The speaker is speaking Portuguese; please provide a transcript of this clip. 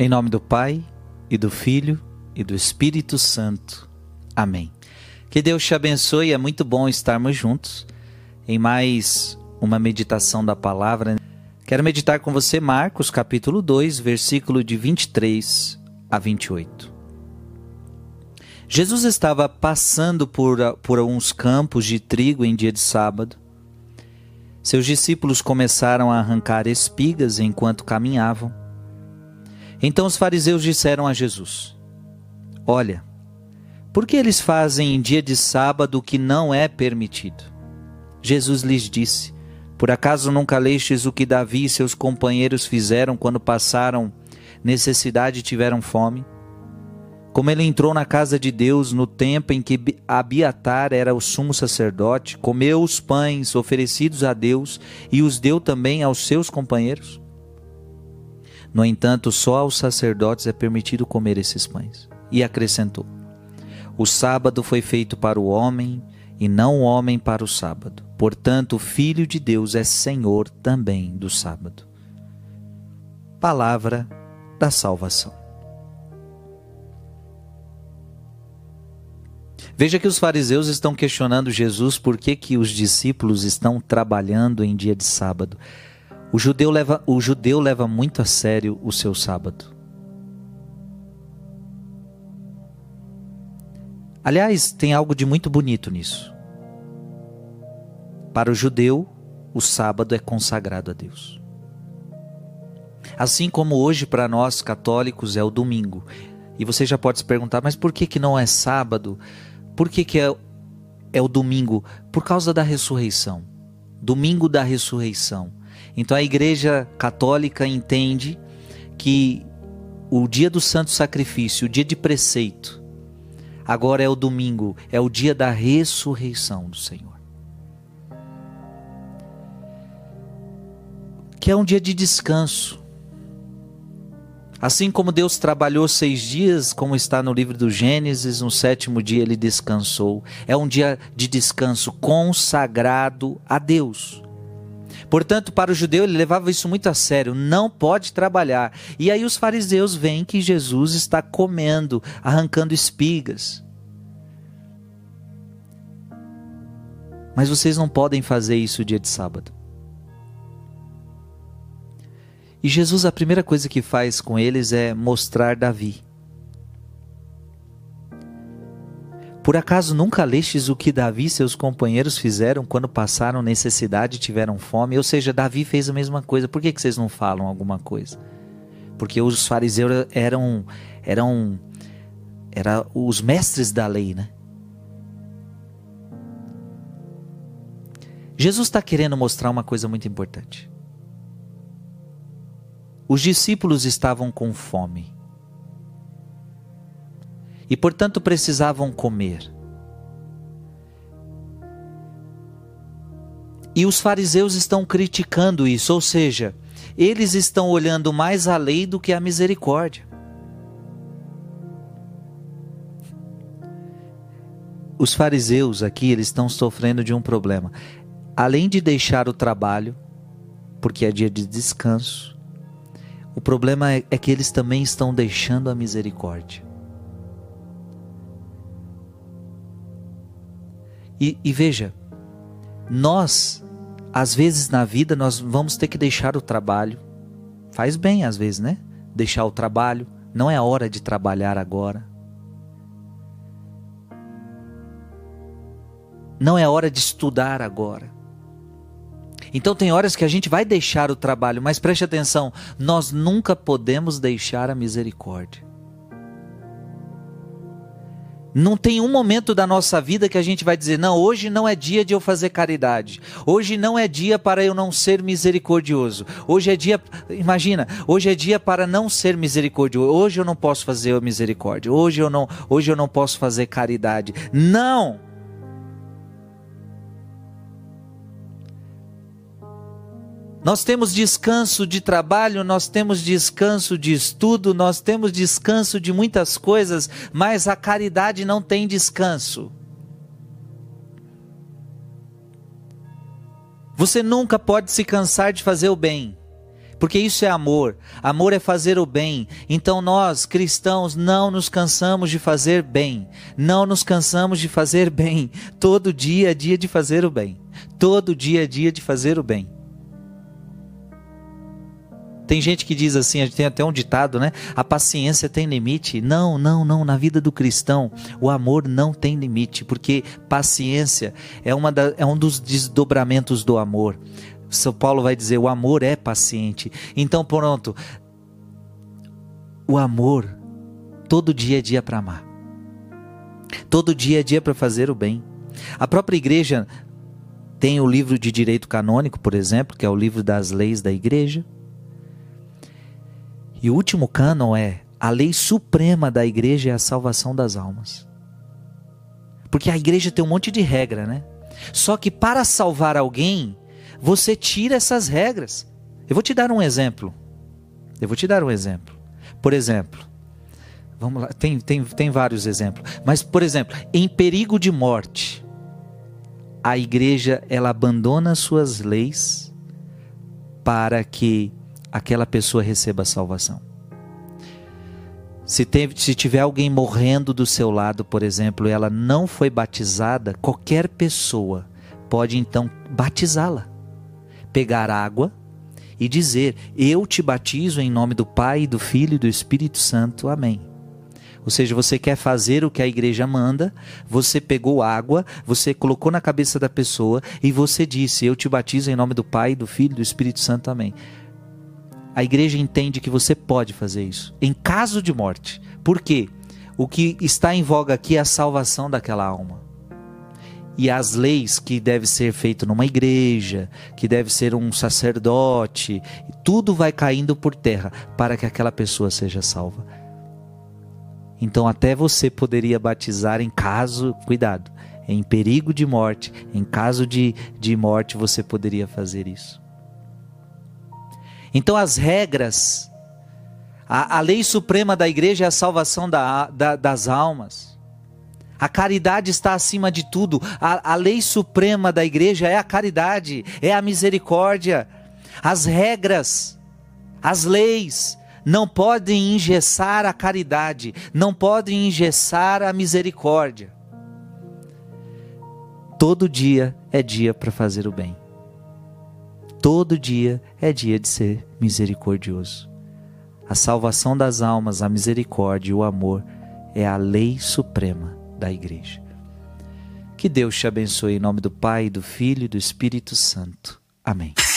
Em nome do Pai, e do Filho, e do Espírito Santo. Amém. Que Deus te abençoe, é muito bom estarmos juntos em mais uma meditação da palavra. Quero meditar com você Marcos capítulo 2, versículo de 23 a 28. Jesus estava passando por, por alguns campos de trigo em dia de sábado. Seus discípulos começaram a arrancar espigas enquanto caminhavam. Então os fariseus disseram a Jesus: Olha, por que eles fazem em dia de sábado o que não é permitido? Jesus lhes disse: Por acaso nunca lestes o que Davi e seus companheiros fizeram quando passaram necessidade e tiveram fome? Como ele entrou na casa de Deus no tempo em que Abiatar era o sumo sacerdote, comeu os pães oferecidos a Deus e os deu também aos seus companheiros? No entanto, só aos sacerdotes é permitido comer esses pães. E acrescentou: O sábado foi feito para o homem e não o homem para o sábado. Portanto, o Filho de Deus é Senhor também do sábado. Palavra da salvação. Veja que os fariseus estão questionando Jesus por que, que os discípulos estão trabalhando em dia de sábado. O judeu, leva, o judeu leva muito a sério o seu sábado. Aliás, tem algo de muito bonito nisso. Para o judeu, o sábado é consagrado a Deus. Assim como hoje para nós católicos é o domingo. E você já pode se perguntar, mas por que, que não é sábado? Por que, que é, é o domingo? Por causa da ressurreição. Domingo da ressurreição. Então a Igreja Católica entende que o dia do santo sacrifício, o dia de preceito, agora é o domingo, é o dia da ressurreição do Senhor. Que é um dia de descanso. Assim como Deus trabalhou seis dias, como está no livro do Gênesis, no sétimo dia ele descansou. É um dia de descanso consagrado a Deus. Portanto, para o judeu, ele levava isso muito a sério, não pode trabalhar. E aí os fariseus veem que Jesus está comendo, arrancando espigas. Mas vocês não podem fazer isso dia de sábado. E Jesus, a primeira coisa que faz com eles é mostrar Davi. Por acaso nunca lestes o que Davi e seus companheiros fizeram quando passaram necessidade e tiveram fome? Ou seja, Davi fez a mesma coisa. Por que, que vocês não falam alguma coisa? Porque os fariseus eram eram eram os mestres da lei, né? Jesus está querendo mostrar uma coisa muito importante. Os discípulos estavam com fome e, portanto, precisavam comer. E os fariseus estão criticando isso, ou seja, eles estão olhando mais a lei do que a misericórdia. Os fariseus aqui, eles estão sofrendo de um problema. Além de deixar o trabalho, porque é dia de descanso, o problema é, é que eles também estão deixando a misericórdia. E, e veja, nós, às vezes na vida, nós vamos ter que deixar o trabalho. Faz bem, às vezes, né? Deixar o trabalho. Não é a hora de trabalhar agora. Não é hora de estudar agora. Então tem horas que a gente vai deixar o trabalho, mas preste atenção, nós nunca podemos deixar a misericórdia. Não tem um momento da nossa vida que a gente vai dizer: não, hoje não é dia de eu fazer caridade. Hoje não é dia para eu não ser misericordioso. Hoje é dia, imagina, hoje é dia para não ser misericordioso. Hoje eu não posso fazer misericórdia. Hoje eu não, hoje eu não posso fazer caridade. Não! Nós temos descanso de trabalho, nós temos descanso de estudo, nós temos descanso de muitas coisas, mas a caridade não tem descanso. Você nunca pode se cansar de fazer o bem. porque isso é amor. Amor é fazer o bem. Então nós, cristãos, não nos cansamos de fazer bem. Não nos cansamos de fazer bem. Todo dia é dia de fazer o bem. Todo dia é dia de fazer o bem. Tem gente que diz assim, a gente tem até um ditado, né? A paciência tem limite. Não, não, não. Na vida do cristão, o amor não tem limite, porque paciência é, uma da, é um dos desdobramentos do amor. São Paulo vai dizer: o amor é paciente. Então, pronto. O amor, todo dia é dia para amar. Todo dia é dia para fazer o bem. A própria igreja tem o livro de direito canônico, por exemplo, que é o livro das leis da igreja. E o último cânon é a lei suprema da igreja é a salvação das almas. Porque a igreja tem um monte de regra, né? Só que para salvar alguém, você tira essas regras. Eu vou te dar um exemplo. Eu vou te dar um exemplo. Por exemplo, vamos lá, tem, tem, tem vários exemplos. Mas, por exemplo, em perigo de morte, a igreja ela abandona suas leis para que aquela pessoa receba a salvação. Se, se tiver alguém morrendo do seu lado, por exemplo, e ela não foi batizada, qualquer pessoa pode então batizá-la. Pegar água e dizer: Eu te batizo em nome do Pai, do Filho e do Espírito Santo. Amém. Ou seja, você quer fazer o que a igreja manda, você pegou água, você colocou na cabeça da pessoa e você disse: Eu te batizo em nome do Pai, do Filho e do Espírito Santo. Amém a igreja entende que você pode fazer isso, em caso de morte. Por quê? O que está em voga aqui é a salvação daquela alma. E as leis que deve ser feito numa igreja, que deve ser um sacerdote, tudo vai caindo por terra para que aquela pessoa seja salva. Então até você poderia batizar em caso, cuidado, em perigo de morte, em caso de, de morte você poderia fazer isso. Então, as regras, a, a lei suprema da igreja é a salvação da, da, das almas. A caridade está acima de tudo. A, a lei suprema da igreja é a caridade, é a misericórdia. As regras, as leis, não podem engessar a caridade, não podem engessar a misericórdia. Todo dia é dia para fazer o bem. Todo dia é dia de ser misericordioso. A salvação das almas, a misericórdia e o amor é a lei suprema da igreja. Que Deus te abençoe em nome do Pai, do Filho e do Espírito Santo. Amém.